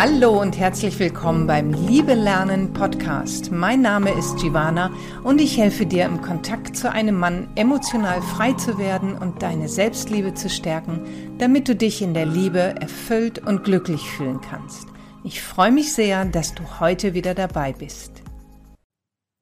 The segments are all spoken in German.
Hallo und herzlich willkommen beim Liebe Lernen Podcast. Mein Name ist Giovanna und ich helfe dir im Kontakt zu einem Mann emotional frei zu werden und deine Selbstliebe zu stärken, damit du dich in der Liebe erfüllt und glücklich fühlen kannst. Ich freue mich sehr, dass du heute wieder dabei bist.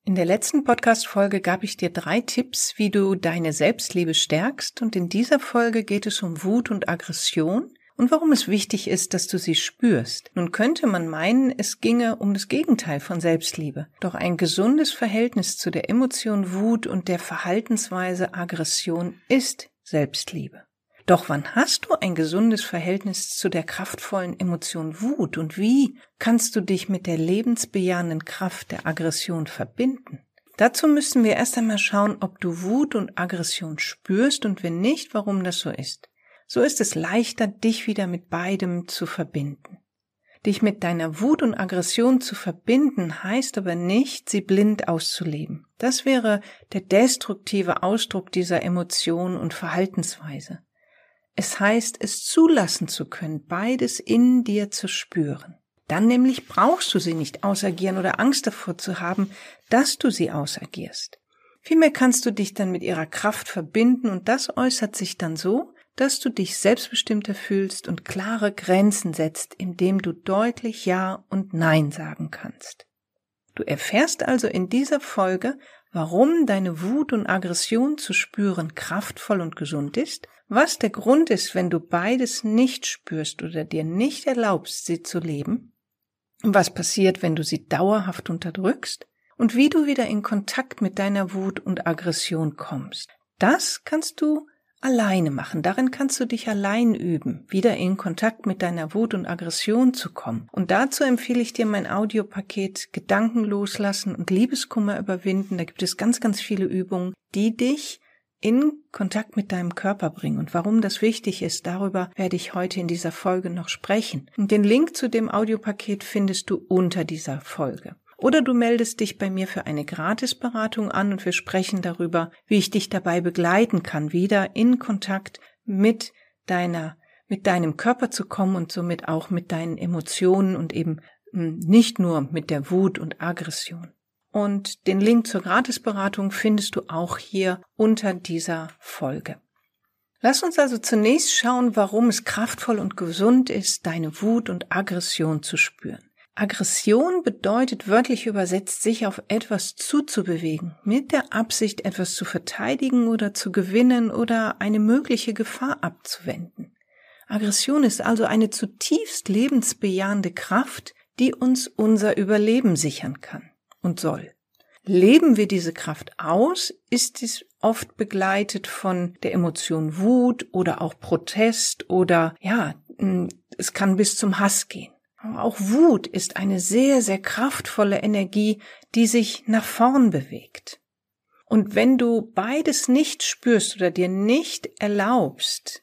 In der letzten Podcast-Folge gab ich dir drei Tipps, wie du deine Selbstliebe stärkst und in dieser Folge geht es um Wut und Aggression und warum es wichtig ist, dass du sie spürst. Nun könnte man meinen, es ginge um das Gegenteil von Selbstliebe. Doch ein gesundes Verhältnis zu der Emotion Wut und der Verhaltensweise Aggression ist Selbstliebe. Doch wann hast du ein gesundes Verhältnis zu der kraftvollen Emotion Wut und wie kannst du dich mit der lebensbejahenden Kraft der Aggression verbinden? Dazu müssen wir erst einmal schauen, ob du Wut und Aggression spürst und wenn nicht, warum das so ist so ist es leichter, dich wieder mit beidem zu verbinden. Dich mit deiner Wut und Aggression zu verbinden heißt aber nicht, sie blind auszuleben. Das wäre der destruktive Ausdruck dieser Emotion und Verhaltensweise. Es heißt, es zulassen zu können, beides in dir zu spüren. Dann nämlich brauchst du sie nicht ausagieren oder Angst davor zu haben, dass du sie ausagierst. Vielmehr kannst du dich dann mit ihrer Kraft verbinden und das äußert sich dann so, dass du dich selbstbestimmter fühlst und klare Grenzen setzt, indem du deutlich Ja und Nein sagen kannst. Du erfährst also in dieser Folge, warum deine Wut und Aggression zu spüren kraftvoll und gesund ist, was der Grund ist, wenn du beides nicht spürst oder dir nicht erlaubst, sie zu leben, was passiert, wenn du sie dauerhaft unterdrückst und wie du wieder in Kontakt mit deiner Wut und Aggression kommst. Das kannst du alleine machen. Darin kannst du dich allein üben, wieder in Kontakt mit deiner Wut und Aggression zu kommen. Und dazu empfehle ich dir mein Audiopaket Gedanken loslassen und Liebeskummer überwinden. Da gibt es ganz, ganz viele Übungen, die dich in Kontakt mit deinem Körper bringen. Und warum das wichtig ist, darüber werde ich heute in dieser Folge noch sprechen. Und den Link zu dem Audiopaket findest du unter dieser Folge. Oder du meldest dich bei mir für eine Gratisberatung an und wir sprechen darüber, wie ich dich dabei begleiten kann, wieder in Kontakt mit deiner, mit deinem Körper zu kommen und somit auch mit deinen Emotionen und eben hm, nicht nur mit der Wut und Aggression. Und den Link zur Gratisberatung findest du auch hier unter dieser Folge. Lass uns also zunächst schauen, warum es kraftvoll und gesund ist, deine Wut und Aggression zu spüren. Aggression bedeutet wörtlich übersetzt, sich auf etwas zuzubewegen, mit der Absicht, etwas zu verteidigen oder zu gewinnen oder eine mögliche Gefahr abzuwenden. Aggression ist also eine zutiefst lebensbejahende Kraft, die uns unser Überleben sichern kann und soll. Leben wir diese Kraft aus, ist dies oft begleitet von der Emotion Wut oder auch Protest oder ja, es kann bis zum Hass gehen. Auch Wut ist eine sehr, sehr kraftvolle Energie, die sich nach vorn bewegt. Und wenn du beides nicht spürst oder dir nicht erlaubst,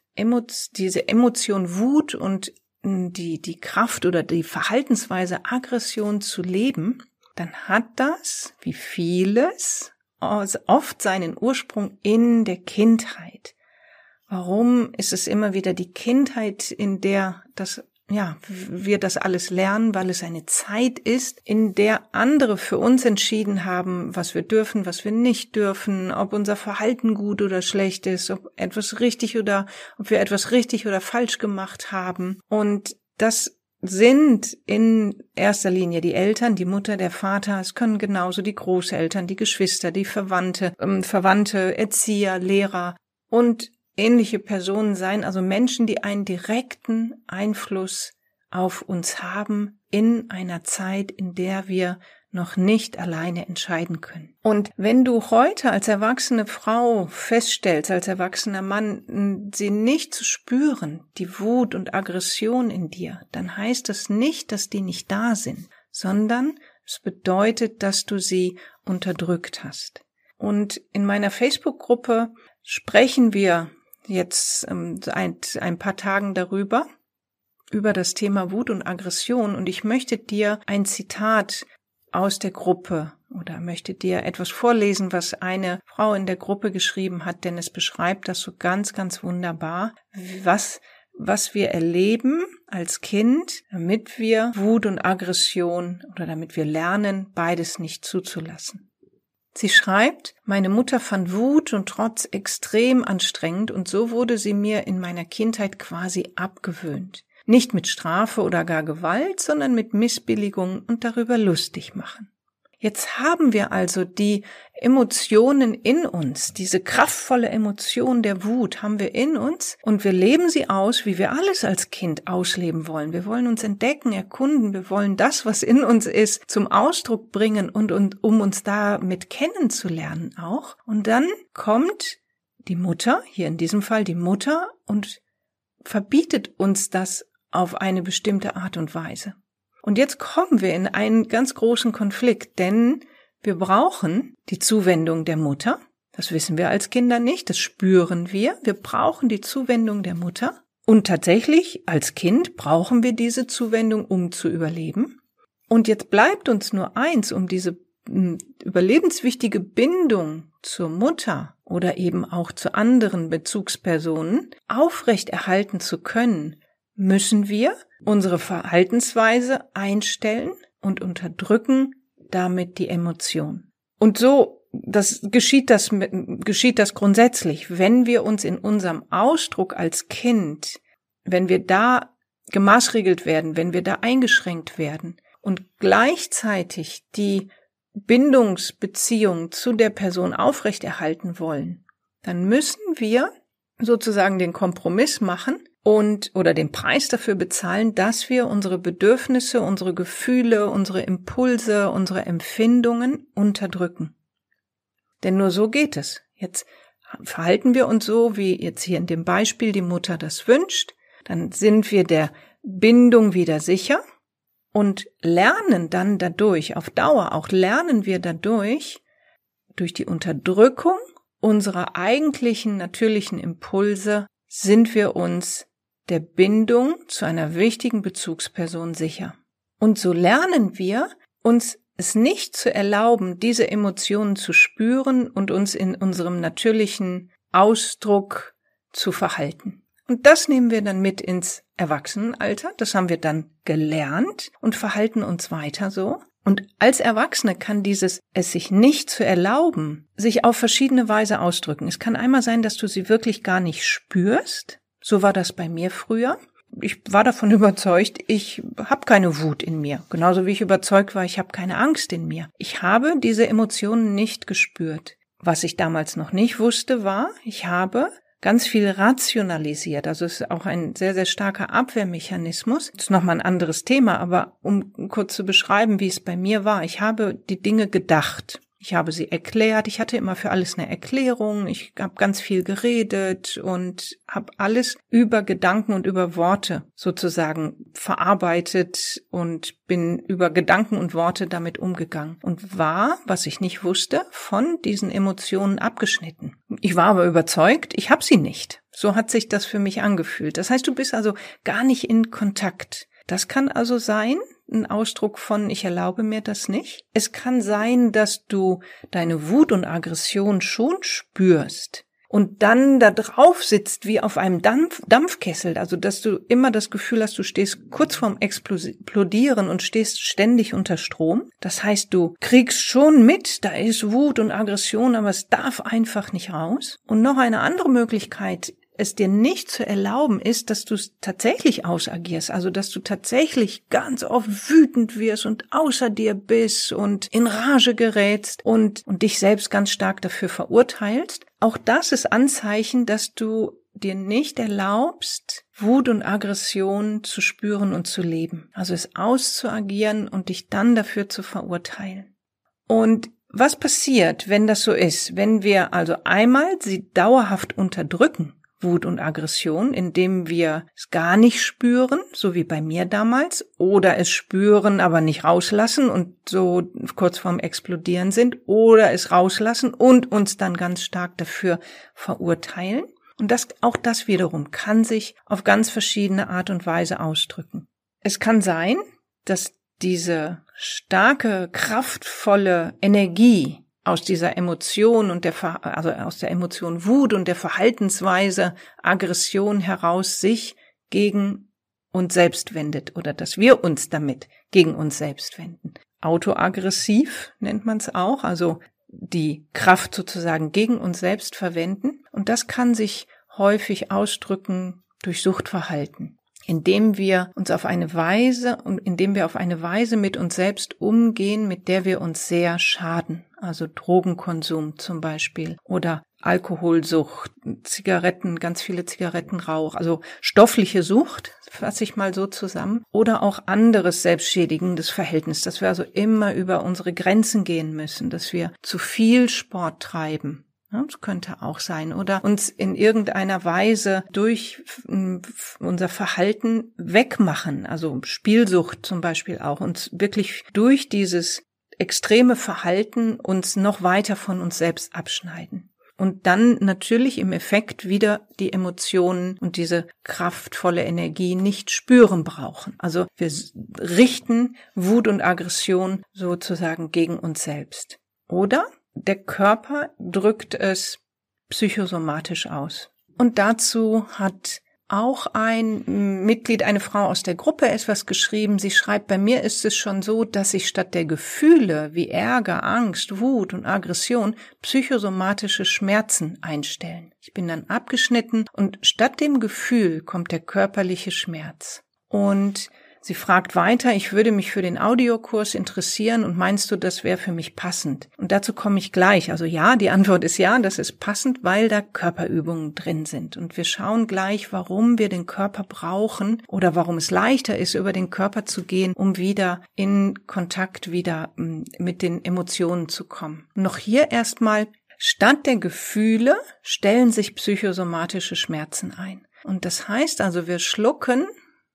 diese Emotion Wut und hm, die, die Kraft oder die Verhaltensweise Aggression zu leben, dann hat das, wie vieles, oft seinen Ursprung in der Kindheit. Warum ist es immer wieder die Kindheit, in der das ja, wir das alles lernen, weil es eine Zeit ist, in der andere für uns entschieden haben, was wir dürfen, was wir nicht dürfen, ob unser Verhalten gut oder schlecht ist, ob etwas richtig oder ob wir etwas richtig oder falsch gemacht haben. Und das sind in erster Linie die Eltern, die Mutter, der Vater, es können genauso die Großeltern, die Geschwister, die Verwandte, ähm, Verwandte, Erzieher, Lehrer und ähnliche Personen sein, also Menschen, die einen direkten Einfluss auf uns haben in einer Zeit, in der wir noch nicht alleine entscheiden können. Und wenn du heute als erwachsene Frau feststellst, als erwachsener Mann, sie nicht zu spüren, die Wut und Aggression in dir, dann heißt das nicht, dass die nicht da sind, sondern es bedeutet, dass du sie unterdrückt hast. Und in meiner Facebook-Gruppe sprechen wir jetzt ähm, ein, ein paar Tagen darüber, über das Thema Wut und Aggression und ich möchte dir ein Zitat aus der Gruppe oder möchte dir etwas vorlesen, was eine Frau in der Gruppe geschrieben hat, denn es beschreibt das so ganz, ganz wunderbar, was, was wir erleben als Kind, damit wir Wut und Aggression oder damit wir lernen, beides nicht zuzulassen. Sie schreibt, meine Mutter fand Wut und Trotz extrem anstrengend und so wurde sie mir in meiner Kindheit quasi abgewöhnt. Nicht mit Strafe oder gar Gewalt, sondern mit Missbilligung und darüber lustig machen. Jetzt haben wir also die Emotionen in uns, diese kraftvolle Emotion der Wut haben wir in uns und wir leben sie aus, wie wir alles als Kind ausleben wollen. Wir wollen uns entdecken, erkunden, wir wollen das, was in uns ist, zum Ausdruck bringen und, und um uns damit kennenzulernen auch. Und dann kommt die Mutter, hier in diesem Fall die Mutter, und verbietet uns das auf eine bestimmte Art und Weise. Und jetzt kommen wir in einen ganz großen Konflikt, denn wir brauchen die Zuwendung der Mutter. Das wissen wir als Kinder nicht, das spüren wir. Wir brauchen die Zuwendung der Mutter. Und tatsächlich, als Kind brauchen wir diese Zuwendung, um zu überleben. Und jetzt bleibt uns nur eins, um diese hm, überlebenswichtige Bindung zur Mutter oder eben auch zu anderen Bezugspersonen aufrechterhalten zu können, müssen wir unsere Verhaltensweise einstellen und unterdrücken damit die Emotion. Und so das geschieht das geschieht das grundsätzlich, wenn wir uns in unserem Ausdruck als Kind, wenn wir da gemaßregelt werden, wenn wir da eingeschränkt werden und gleichzeitig die Bindungsbeziehung zu der Person aufrechterhalten wollen, dann müssen wir sozusagen den Kompromiss machen, und oder den Preis dafür bezahlen, dass wir unsere Bedürfnisse, unsere Gefühle, unsere Impulse, unsere Empfindungen unterdrücken. Denn nur so geht es. Jetzt verhalten wir uns so, wie jetzt hier in dem Beispiel die Mutter das wünscht, dann sind wir der Bindung wieder sicher und lernen dann dadurch, auf Dauer auch lernen wir dadurch, durch die Unterdrückung unserer eigentlichen natürlichen Impulse sind wir uns der Bindung zu einer wichtigen Bezugsperson sicher. Und so lernen wir, uns es nicht zu erlauben, diese Emotionen zu spüren und uns in unserem natürlichen Ausdruck zu verhalten. Und das nehmen wir dann mit ins Erwachsenenalter. Das haben wir dann gelernt und verhalten uns weiter so. Und als Erwachsene kann dieses es sich nicht zu erlauben, sich auf verschiedene Weise ausdrücken. Es kann einmal sein, dass du sie wirklich gar nicht spürst, so war das bei mir früher. Ich war davon überzeugt, ich habe keine Wut in mir, genauso wie ich überzeugt war, ich habe keine Angst in mir. Ich habe diese Emotionen nicht gespürt. Was ich damals noch nicht wusste, war, ich habe ganz viel rationalisiert. Also es ist auch ein sehr, sehr starker Abwehrmechanismus. Das ist nochmal ein anderes Thema, aber um kurz zu beschreiben, wie es bei mir war. Ich habe die Dinge gedacht. Ich habe sie erklärt. Ich hatte immer für alles eine Erklärung. Ich habe ganz viel geredet und habe alles über Gedanken und über Worte sozusagen verarbeitet und bin über Gedanken und Worte damit umgegangen und war, was ich nicht wusste, von diesen Emotionen abgeschnitten. Ich war aber überzeugt, ich habe sie nicht. So hat sich das für mich angefühlt. Das heißt, du bist also gar nicht in Kontakt. Das kann also sein, ein Ausdruck von ich erlaube mir das nicht. Es kann sein, dass du deine Wut und Aggression schon spürst und dann da drauf sitzt wie auf einem Dampf, Dampfkessel, also dass du immer das Gefühl hast, du stehst kurz vorm Explodieren und stehst ständig unter Strom. Das heißt, du kriegst schon mit, da ist Wut und Aggression, aber es darf einfach nicht raus. Und noch eine andere Möglichkeit es dir nicht zu erlauben ist, dass du es tatsächlich ausagierst, also dass du tatsächlich ganz oft wütend wirst und außer dir bist und in Rage gerätst und, und dich selbst ganz stark dafür verurteilst. Auch das ist Anzeichen, dass du dir nicht erlaubst, Wut und Aggression zu spüren und zu leben. Also es auszuagieren und dich dann dafür zu verurteilen. Und was passiert, wenn das so ist? Wenn wir also einmal sie dauerhaft unterdrücken, Wut und Aggression, indem wir es gar nicht spüren, so wie bei mir damals, oder es spüren, aber nicht rauslassen und so kurz vorm Explodieren sind, oder es rauslassen und uns dann ganz stark dafür verurteilen. Und das, auch das wiederum kann sich auf ganz verschiedene Art und Weise ausdrücken. Es kann sein, dass diese starke, kraftvolle Energie, aus dieser Emotion und der, also aus der Emotion Wut und der Verhaltensweise Aggression heraus sich gegen uns selbst wendet oder dass wir uns damit gegen uns selbst wenden. Autoaggressiv nennt man es auch, also die Kraft sozusagen gegen uns selbst verwenden. Und das kann sich häufig ausdrücken durch Suchtverhalten, indem wir uns auf eine Weise und indem wir auf eine Weise mit uns selbst umgehen, mit der wir uns sehr schaden. Also Drogenkonsum zum Beispiel oder Alkoholsucht, Zigaretten, ganz viele Zigarettenrauch, also stoffliche Sucht, fasse ich mal so zusammen, oder auch anderes selbstschädigendes Verhältnis, dass wir also immer über unsere Grenzen gehen müssen, dass wir zu viel Sport treiben. Das könnte auch sein. Oder uns in irgendeiner Weise durch unser Verhalten wegmachen. Also Spielsucht zum Beispiel auch. Uns wirklich durch dieses extreme Verhalten uns noch weiter von uns selbst abschneiden und dann natürlich im Effekt wieder die Emotionen und diese kraftvolle Energie nicht spüren brauchen. Also wir richten Wut und Aggression sozusagen gegen uns selbst. Oder der Körper drückt es psychosomatisch aus. Und dazu hat auch ein Mitglied, eine Frau aus der Gruppe etwas geschrieben. Sie schreibt, bei mir ist es schon so, dass ich statt der Gefühle wie Ärger, Angst, Wut und Aggression psychosomatische Schmerzen einstellen. Ich bin dann abgeschnitten und statt dem Gefühl kommt der körperliche Schmerz. Und Sie fragt weiter, ich würde mich für den Audiokurs interessieren und meinst du, das wäre für mich passend? Und dazu komme ich gleich. Also ja, die Antwort ist ja, das ist passend, weil da Körperübungen drin sind. Und wir schauen gleich, warum wir den Körper brauchen oder warum es leichter ist, über den Körper zu gehen, um wieder in Kontakt wieder hm, mit den Emotionen zu kommen. Noch hier erstmal, statt der Gefühle stellen sich psychosomatische Schmerzen ein. Und das heißt also, wir schlucken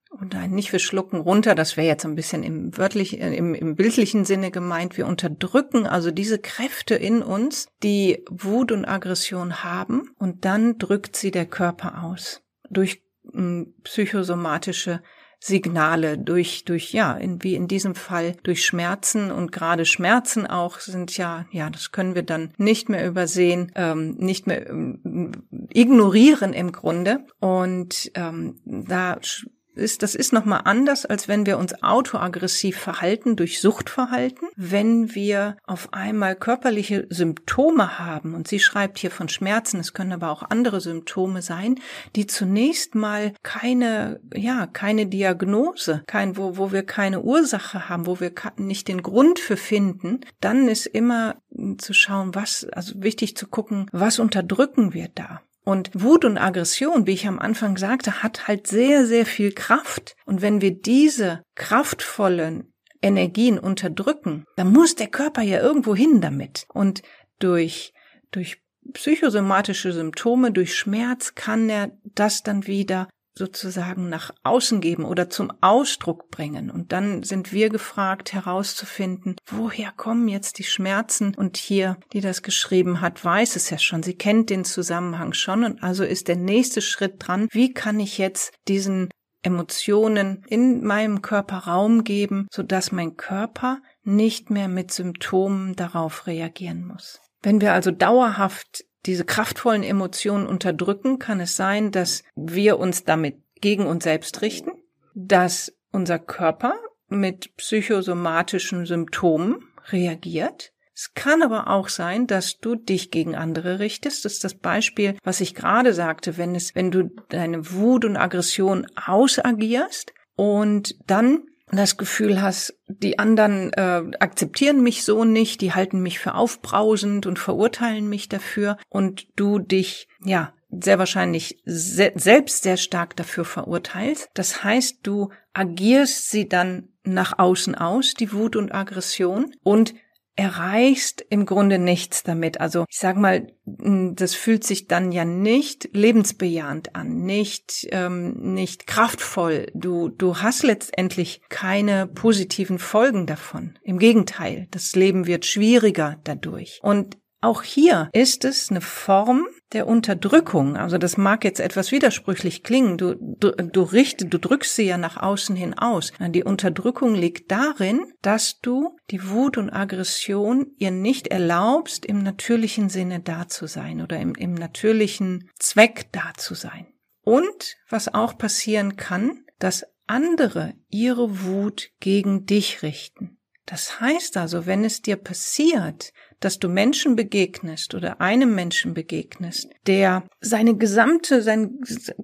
und ein nicht wir schlucken runter, das wäre jetzt ein bisschen im wörtlichen, äh, im, im bildlichen Sinne gemeint. Wir unterdrücken also diese Kräfte in uns, die Wut und Aggression haben, und dann drückt sie der Körper aus durch m, hm, psychosomatische Signale durch, durch, ja, in, wie in diesem Fall durch Schmerzen und gerade Schmerzen auch sind ja, ja, das können wir dann nicht mehr übersehen, ähm, nicht mehr ähm, ignorieren im Grunde. Und ähm, da ist, das ist nochmal anders, als wenn wir uns autoaggressiv verhalten durch Suchtverhalten. Wenn wir auf einmal körperliche Symptome haben, und sie schreibt hier von Schmerzen, es können aber auch andere Symptome sein, die zunächst mal keine, ja, keine Diagnose, kein, wo, wo wir keine Ursache haben, wo wir nicht den Grund für finden, dann ist immer zu schauen, was, also wichtig zu gucken, was unterdrücken wir da? Und Wut und Aggression, wie ich am Anfang sagte, hat halt sehr, sehr viel Kraft. Und wenn wir diese kraftvollen Energien unterdrücken, dann muss der Körper ja irgendwo hin damit. Und durch, durch psychosomatische Symptome, durch Schmerz kann er das dann wieder sozusagen nach außen geben oder zum Ausdruck bringen. Und dann sind wir gefragt herauszufinden, woher kommen jetzt die Schmerzen? Und hier, die das geschrieben hat, weiß es ja schon. Sie kennt den Zusammenhang schon. Und also ist der nächste Schritt dran. Wie kann ich jetzt diesen Emotionen in meinem Körper Raum geben, sodass mein Körper nicht mehr mit Symptomen darauf reagieren muss. Wenn wir also dauerhaft diese kraftvollen Emotionen unterdrücken, kann es sein, dass wir uns damit gegen uns selbst richten, dass unser Körper mit psychosomatischen Symptomen reagiert. Es kann aber auch sein, dass du dich gegen andere richtest. Das ist das Beispiel, was ich gerade sagte, wenn es, wenn du deine Wut und Aggression ausagierst und dann das Gefühl hast, die anderen äh, akzeptieren mich so nicht, die halten mich für aufbrausend und verurteilen mich dafür und du dich, ja, sehr wahrscheinlich se selbst sehr stark dafür verurteilst. Das heißt, du agierst sie dann nach außen aus, die Wut und Aggression, und erreichst im Grunde nichts damit. Also ich sag mal, das fühlt sich dann ja nicht lebensbejahend an, nicht ähm, nicht kraftvoll. Du du hast letztendlich keine positiven Folgen davon. Im Gegenteil, das Leben wird schwieriger dadurch. Und auch hier ist es eine Form der Unterdrückung. Also das mag jetzt etwas widersprüchlich klingen. Du, du, du richtest, du drückst sie ja nach außen hin aus. Die Unterdrückung liegt darin, dass du die Wut und Aggression ihr nicht erlaubst, im natürlichen Sinne da zu sein oder im, im natürlichen Zweck da zu sein. Und was auch passieren kann, dass andere ihre Wut gegen dich richten. Das heißt also, wenn es dir passiert, dass du Menschen begegnest oder einem Menschen begegnest, der seine gesamte, seine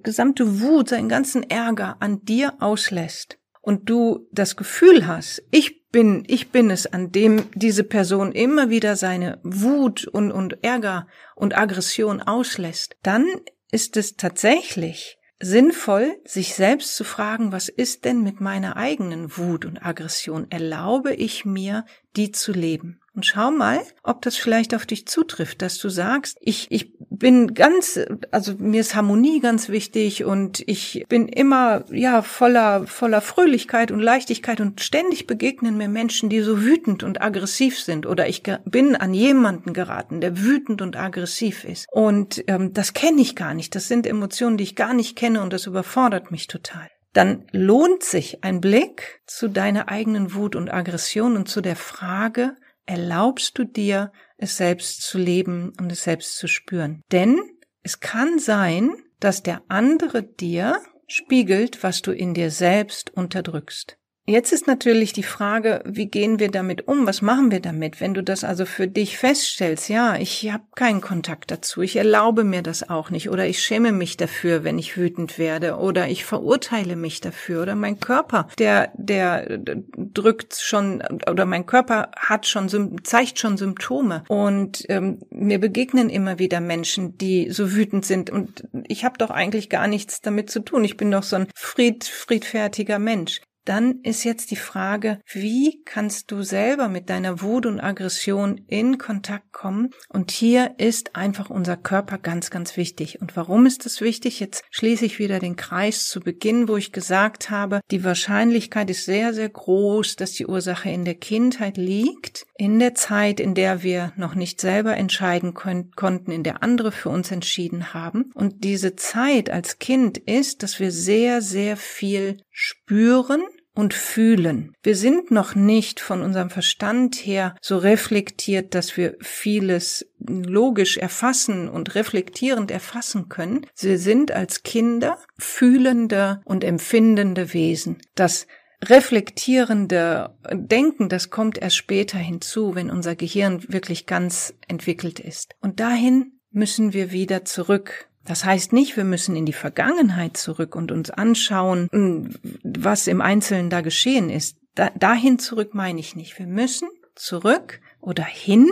gesamte Wut, seinen ganzen Ärger an dir auslässt und du das Gefühl hast, ich bin, ich bin es, an dem diese Person immer wieder seine Wut und, und Ärger und Aggression auslässt, dann ist es tatsächlich sinnvoll, sich selbst zu fragen, was ist denn mit meiner eigenen Wut und Aggression? Erlaube ich mir, die zu leben? Und schau mal, ob das vielleicht auf dich zutrifft, dass du sagst, ich, ich bin ganz, also mir ist Harmonie ganz wichtig und ich bin immer, ja, voller, voller Fröhlichkeit und Leichtigkeit und ständig begegnen mir Menschen, die so wütend und aggressiv sind oder ich bin an jemanden geraten, der wütend und aggressiv ist. Und ähm, das kenne ich gar nicht. Das sind Emotionen, die ich gar nicht kenne und das überfordert mich total dann lohnt sich ein Blick zu deiner eigenen Wut und Aggression und zu der Frage, erlaubst du dir, es selbst zu leben und es selbst zu spüren. Denn es kann sein, dass der andere dir spiegelt, was du in dir selbst unterdrückst. Jetzt ist natürlich die Frage, wie gehen wir damit um? Was machen wir damit? Wenn du das also für dich feststellst, ja, ich habe keinen Kontakt dazu, ich erlaube mir das auch nicht oder ich schäme mich dafür, wenn ich wütend werde oder ich verurteile mich dafür oder mein Körper, der der drückt schon oder mein Körper hat schon zeigt schon Symptome und ähm, mir begegnen immer wieder Menschen, die so wütend sind und ich habe doch eigentlich gar nichts damit zu tun. Ich bin doch so ein fried, friedfertiger Mensch dann ist jetzt die Frage, wie kannst du selber mit deiner Wut und Aggression in Kontakt kommen? Und hier ist einfach unser Körper ganz, ganz wichtig. Und warum ist das wichtig? Jetzt schließe ich wieder den Kreis zu Beginn, wo ich gesagt habe, die Wahrscheinlichkeit ist sehr, sehr groß, dass die Ursache in der Kindheit liegt, in der Zeit, in der wir noch nicht selber entscheiden konnten, in der andere für uns entschieden haben. Und diese Zeit als Kind ist, dass wir sehr, sehr viel spüren, und fühlen. Wir sind noch nicht von unserem Verstand her so reflektiert, dass wir vieles logisch erfassen und reflektierend erfassen können. Sie sind als Kinder fühlende und empfindende Wesen. Das reflektierende Denken, das kommt erst später hinzu, wenn unser Gehirn wirklich ganz entwickelt ist. Und dahin müssen wir wieder zurück das heißt nicht, wir müssen in die Vergangenheit zurück und uns anschauen, hm, was im Einzelnen da geschehen ist. Da, dahin zurück meine ich nicht. Wir müssen zurück oder hin,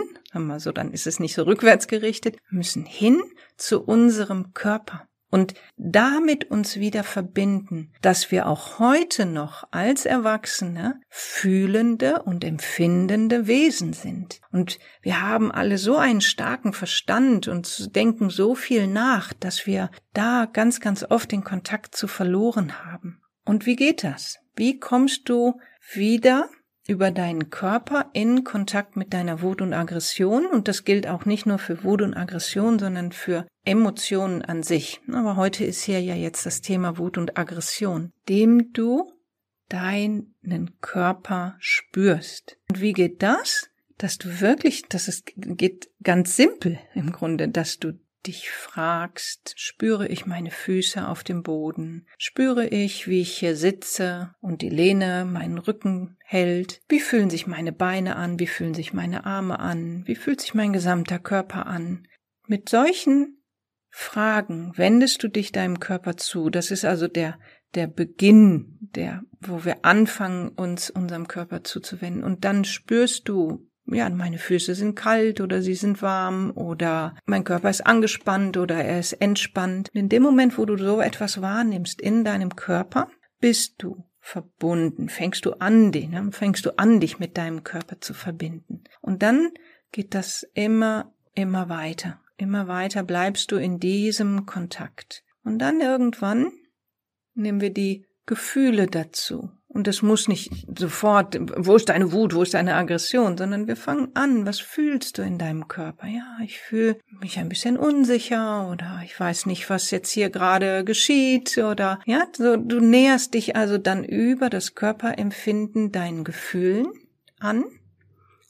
so, dann ist es nicht so rückwärts gerichtet, müssen hin zu unserem Körper und damit uns wieder verbinden, dass wir auch heute noch als Erwachsene fühlende und empfindende Wesen sind. Und wir haben alle so einen starken Verstand und denken so viel nach, dass wir da ganz, ganz oft den Kontakt zu verloren haben. Und wie geht das? Wie kommst du wieder über deinen Körper in Kontakt mit deiner Wut und Aggression. Und das gilt auch nicht nur für Wut und Aggression, sondern für Emotionen an sich. Aber heute ist hier ja jetzt das Thema Wut und Aggression, dem du deinen Körper spürst. Und wie geht das? Dass du wirklich, das ist, geht ganz simpel im Grunde, dass du dich fragst, spüre ich meine Füße auf dem Boden, spüre ich, wie ich hier sitze und die Lehne meinen Rücken hält, wie fühlen sich meine Beine an, wie fühlen sich meine Arme an, wie fühlt sich mein gesamter Körper an. Mit solchen Fragen wendest du dich deinem Körper zu. Das ist also der, der Beginn, der, wo wir anfangen, uns unserem Körper zuzuwenden. Und dann spürst du, ja, meine Füße sind kalt oder sie sind warm oder mein Körper ist angespannt oder er ist entspannt. In dem Moment, wo du so etwas wahrnimmst in deinem Körper, bist du verbunden, fängst du an, den, ne? fängst du an, dich mit deinem Körper zu verbinden. Und dann geht das immer, immer weiter. Immer weiter bleibst du in diesem Kontakt. Und dann irgendwann nehmen wir die Gefühle dazu. Und es muss nicht sofort, wo ist deine Wut, wo ist deine Aggression, sondern wir fangen an, was fühlst du in deinem Körper? Ja, ich fühle mich ein bisschen unsicher oder ich weiß nicht, was jetzt hier gerade geschieht oder ja, so du näherst dich also dann über das Körperempfinden deinen Gefühlen an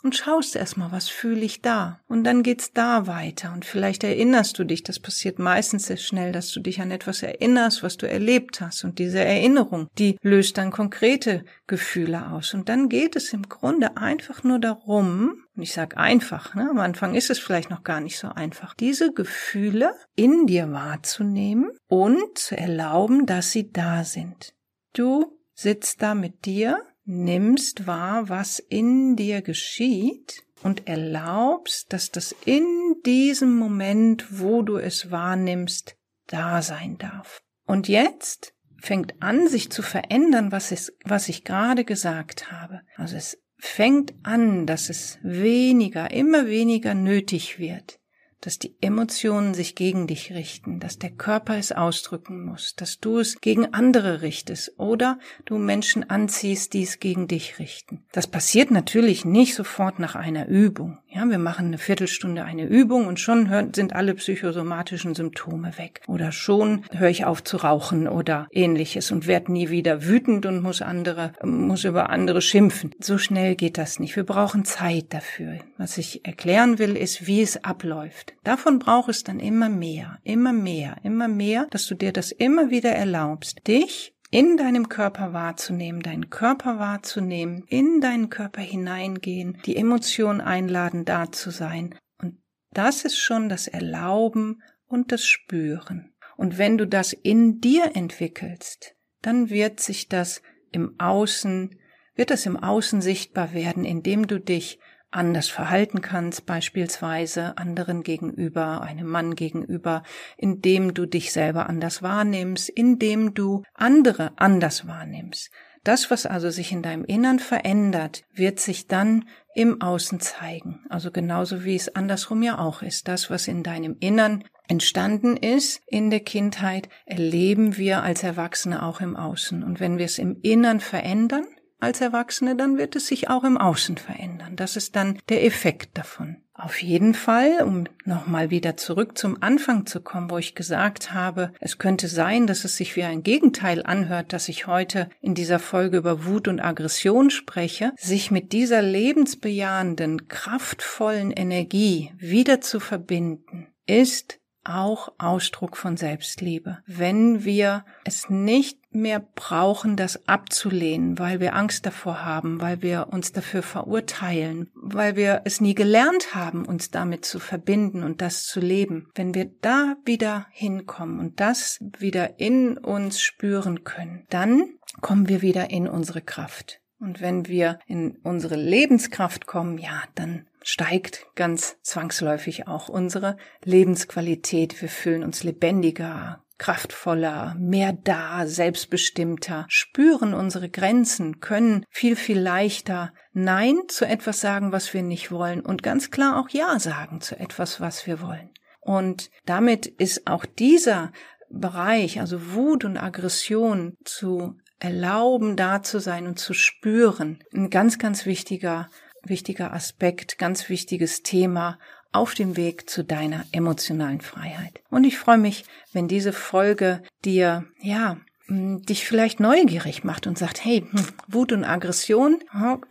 und schaust erstmal, was fühle ich da? Und dann geht's da weiter und vielleicht erinnerst du dich, das passiert meistens sehr schnell, dass du dich an etwas erinnerst, was du erlebt hast und diese Erinnerung, die löst dann konkrete Gefühle aus und dann geht es im Grunde einfach nur darum, und ich sage einfach, ne, am Anfang ist es vielleicht noch gar nicht so einfach, diese Gefühle in dir wahrzunehmen und zu erlauben, dass sie da sind. Du sitzt da mit dir, nimmst wahr, was in dir geschieht und erlaubst, dass das in diesem Moment, wo du es wahrnimmst, da sein darf. Und jetzt fängt an, sich zu verändern, was, es, was ich gerade gesagt habe. Also es fängt an, dass es weniger, immer weniger nötig wird, dass die Emotionen sich gegen dich richten, dass der Körper es ausdrücken muss, dass du es gegen andere richtest oder du Menschen anziehst, die es gegen dich richten. Das passiert natürlich nicht sofort nach einer Übung. Ja, wir machen eine Viertelstunde eine Übung und schon sind alle psychosomatischen Symptome weg. Oder schon höre ich auf zu rauchen oder ähnliches und werde nie wieder wütend und muss andere, muss über andere schimpfen. So schnell geht das nicht. Wir brauchen Zeit dafür. Was ich erklären will, ist, wie es abläuft. Davon braucht es dann immer mehr, immer mehr, immer mehr, dass du dir das immer wieder erlaubst, dich in deinem Körper wahrzunehmen, deinen Körper wahrzunehmen, in deinen Körper hineingehen, die Emotion einladen, da zu sein. Und das ist schon das Erlauben und das Spüren. Und wenn du das in dir entwickelst, dann wird sich das im Außen, wird das im Außen sichtbar werden, indem du dich anders verhalten kannst, beispielsweise anderen gegenüber, einem Mann gegenüber, indem du dich selber anders wahrnimmst, indem du andere anders wahrnimmst. Das, was also sich in deinem Innern verändert, wird sich dann im Außen zeigen. Also genauso wie es andersrum ja auch ist. Das, was in deinem Innern entstanden ist in der Kindheit, erleben wir als Erwachsene auch im Außen. Und wenn wir es im Innern verändern, als Erwachsene, dann wird es sich auch im Außen verändern. Das ist dann der Effekt davon. Auf jeden Fall, um nochmal wieder zurück zum Anfang zu kommen, wo ich gesagt habe, es könnte sein, dass es sich wie ein Gegenteil anhört, dass ich heute in dieser Folge über Wut und Aggression spreche, sich mit dieser lebensbejahenden, kraftvollen Energie wieder zu verbinden, ist auch Ausdruck von Selbstliebe. Wenn wir es nicht mehr brauchen, das abzulehnen, weil wir Angst davor haben, weil wir uns dafür verurteilen, weil wir es nie gelernt haben, uns damit zu verbinden und das zu leben. Wenn wir da wieder hinkommen und das wieder in uns spüren können, dann kommen wir wieder in unsere Kraft. Und wenn wir in unsere Lebenskraft kommen, ja, dann steigt ganz zwangsläufig auch unsere Lebensqualität. Wir fühlen uns lebendiger, kraftvoller, mehr da, selbstbestimmter, spüren unsere Grenzen, können viel, viel leichter Nein zu etwas sagen, was wir nicht wollen und ganz klar auch Ja sagen zu etwas, was wir wollen. Und damit ist auch dieser Bereich, also Wut und Aggression zu erlauben, da zu sein und zu spüren, ein ganz, ganz wichtiger wichtiger Aspekt, ganz wichtiges Thema auf dem Weg zu deiner emotionalen Freiheit. Und ich freue mich, wenn diese Folge dir, ja, dich vielleicht neugierig macht und sagt, hey, hm, Wut und Aggression,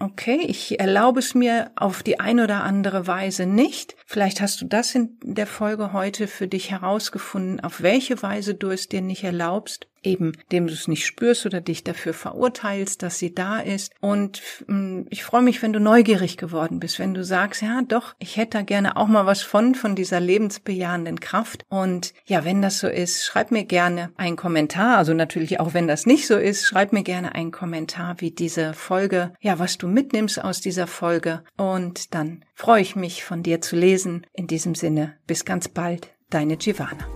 okay, ich erlaube es mir auf die eine oder andere Weise nicht. Vielleicht hast du das in der Folge heute für dich herausgefunden, auf welche Weise du es dir nicht erlaubst eben dem du es nicht spürst oder dich dafür verurteilst, dass sie da ist. Und mm, ich freue mich, wenn du neugierig geworden bist, wenn du sagst, ja doch, ich hätte da gerne auch mal was von, von dieser lebensbejahenden Kraft. Und ja, wenn das so ist, schreib mir gerne einen Kommentar. Also natürlich auch, wenn das nicht so ist, schreib mir gerne einen Kommentar, wie diese Folge, ja, was du mitnimmst aus dieser Folge. Und dann freue ich mich, von dir zu lesen. In diesem Sinne, bis ganz bald, deine Giovanna.